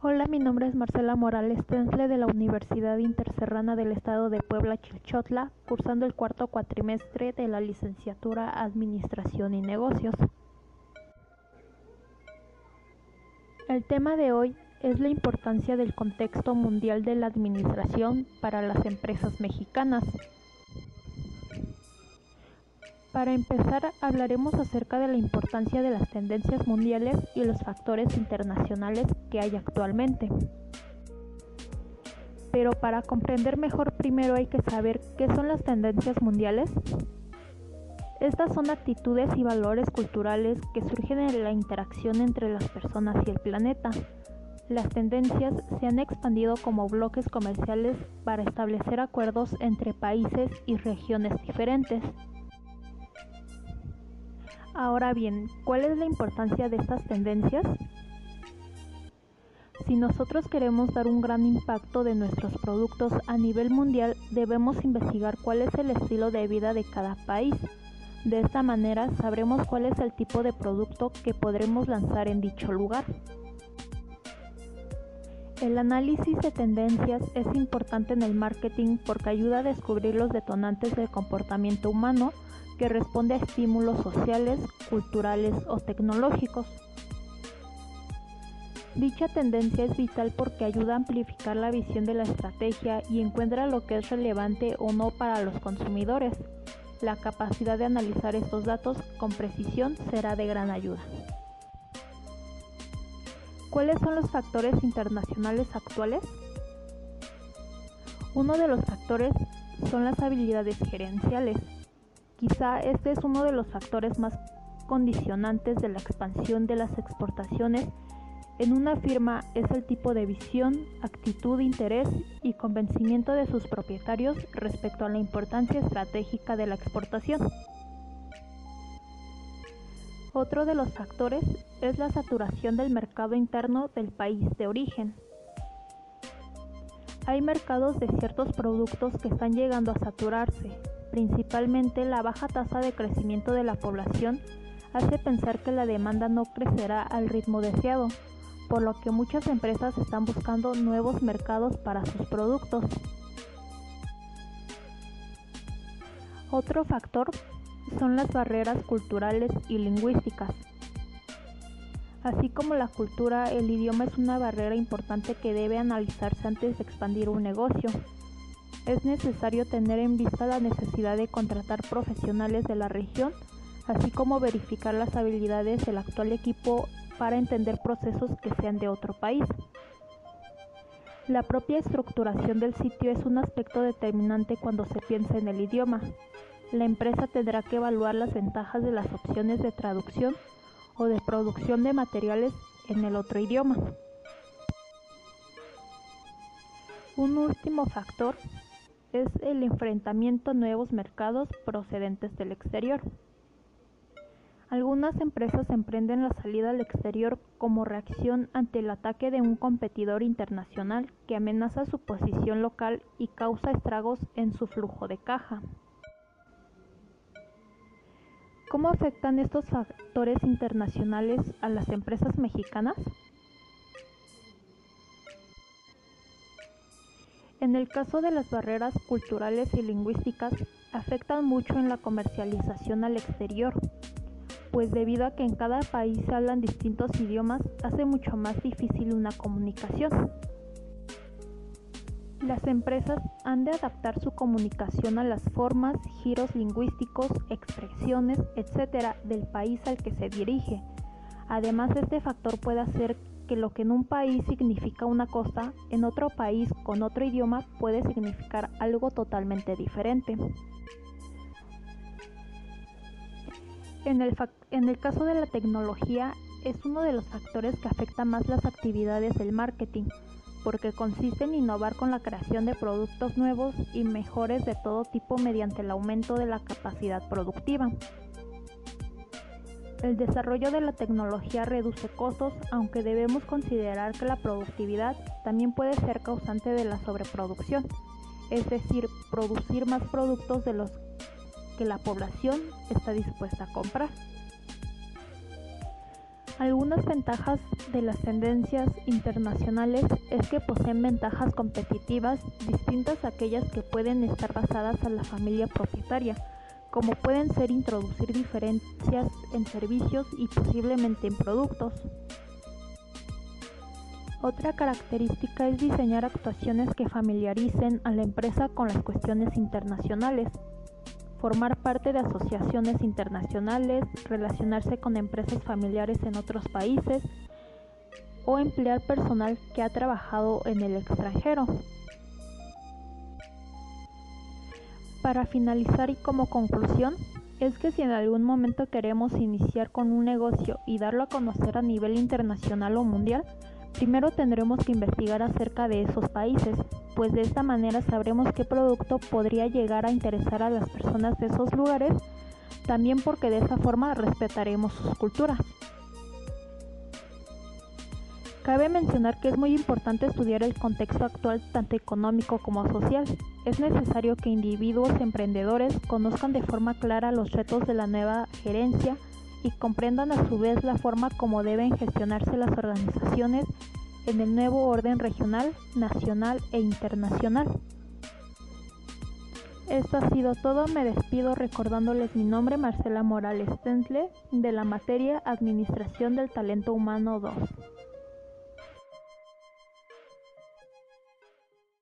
Hola, mi nombre es Marcela Morales Tensle de la Universidad Interserrana del Estado de Puebla, Chilchotla, cursando el cuarto cuatrimestre de la licenciatura Administración y Negocios. El tema de hoy es la importancia del contexto mundial de la administración para las empresas mexicanas. Para empezar, hablaremos acerca de la importancia de las tendencias mundiales y los factores internacionales que hay actualmente. Pero para comprender mejor primero hay que saber qué son las tendencias mundiales. Estas son actitudes y valores culturales que surgen en la interacción entre las personas y el planeta. Las tendencias se han expandido como bloques comerciales para establecer acuerdos entre países y regiones diferentes. Ahora bien, ¿cuál es la importancia de estas tendencias? Si nosotros queremos dar un gran impacto de nuestros productos a nivel mundial, debemos investigar cuál es el estilo de vida de cada país. De esta manera sabremos cuál es el tipo de producto que podremos lanzar en dicho lugar. El análisis de tendencias es importante en el marketing porque ayuda a descubrir los detonantes del comportamiento humano que responde a estímulos sociales, culturales o tecnológicos. Dicha tendencia es vital porque ayuda a amplificar la visión de la estrategia y encuentra lo que es relevante o no para los consumidores. La capacidad de analizar estos datos con precisión será de gran ayuda. ¿Cuáles son los factores internacionales actuales? Uno de los factores son las habilidades gerenciales. Quizá este es uno de los factores más condicionantes de la expansión de las exportaciones en una firma es el tipo de visión, actitud, interés y convencimiento de sus propietarios respecto a la importancia estratégica de la exportación. Otro de los factores es la saturación del mercado interno del país de origen. Hay mercados de ciertos productos que están llegando a saturarse, Principalmente la baja tasa de crecimiento de la población hace pensar que la demanda no crecerá al ritmo deseado, por lo que muchas empresas están buscando nuevos mercados para sus productos. Otro factor son las barreras culturales y lingüísticas. Así como la cultura, el idioma es una barrera importante que debe analizarse antes de expandir un negocio es necesario tener en vista la necesidad de contratar profesionales de la región, así como verificar las habilidades del actual equipo para entender procesos que sean de otro país. La propia estructuración del sitio es un aspecto determinante cuando se piensa en el idioma. La empresa tendrá que evaluar las ventajas de las opciones de traducción o de producción de materiales en el otro idioma. Un último factor es el enfrentamiento a nuevos mercados procedentes del exterior. Algunas empresas emprenden la salida al exterior como reacción ante el ataque de un competidor internacional que amenaza su posición local y causa estragos en su flujo de caja. ¿Cómo afectan estos factores internacionales a las empresas mexicanas? En el caso de las barreras culturales y lingüísticas, afectan mucho en la comercialización al exterior, pues debido a que en cada país se hablan distintos idiomas, hace mucho más difícil una comunicación. Las empresas han de adaptar su comunicación a las formas, giros lingüísticos, expresiones, etc. del país al que se dirige. Además, este factor puede hacer que lo que en un país significa una cosa, en otro país con otro idioma puede significar algo totalmente diferente. En el, caso de la tecnología, es uno de los factores que afecta más las actividades del marketing, porque consiste en innovar con la creación de productos nuevos y mejores de todo tipo mediante el aumento de la capacidad productiva. El desarrollo de la tecnología reduce costos, aunque debemos considerar que la productividad también puede ser causante de la sobreproducción, es decir, producir más productos de los que la población está dispuesta a comprar. Algunas ventajas de las tendencias internacionales es que poseen ventajas competitivas distintas a aquellas que pueden estar basadas en la familia propietaria, como pueden ser introducir diferencias en servicios y posiblemente en productos. Otra característica es diseñar actuaciones que familiaricen a la empresa con las cuestiones internacionales formar parte de asociaciones internacionales, relacionarse con empresas familiares en otros países o emplear personal que ha trabajado en el extranjero. Para finalizar y como conclusión, es que si en algún momento queremos iniciar con un negocio y darlo a conocer a nivel internacional o mundial, Primero tendremos que investigar acerca de esos países, pues de esta manera sabremos qué producto podría llegar a interesar a las personas de esos lugares, también porque de esa forma respetaremos sus culturas. Cabe mencionar que es muy importante estudiar el contexto actual tanto económico como social. Es necesario que individuos emprendedores conozcan de forma clara los retos de la nueva gerencia, y comprendan a su vez la forma como deben gestionarse las organizaciones en el nuevo orden regional, nacional e internacional. Esto ha sido todo, me despido recordándoles mi nombre Marcela Morales Tentle de la materia Administración del Talento Humano 2.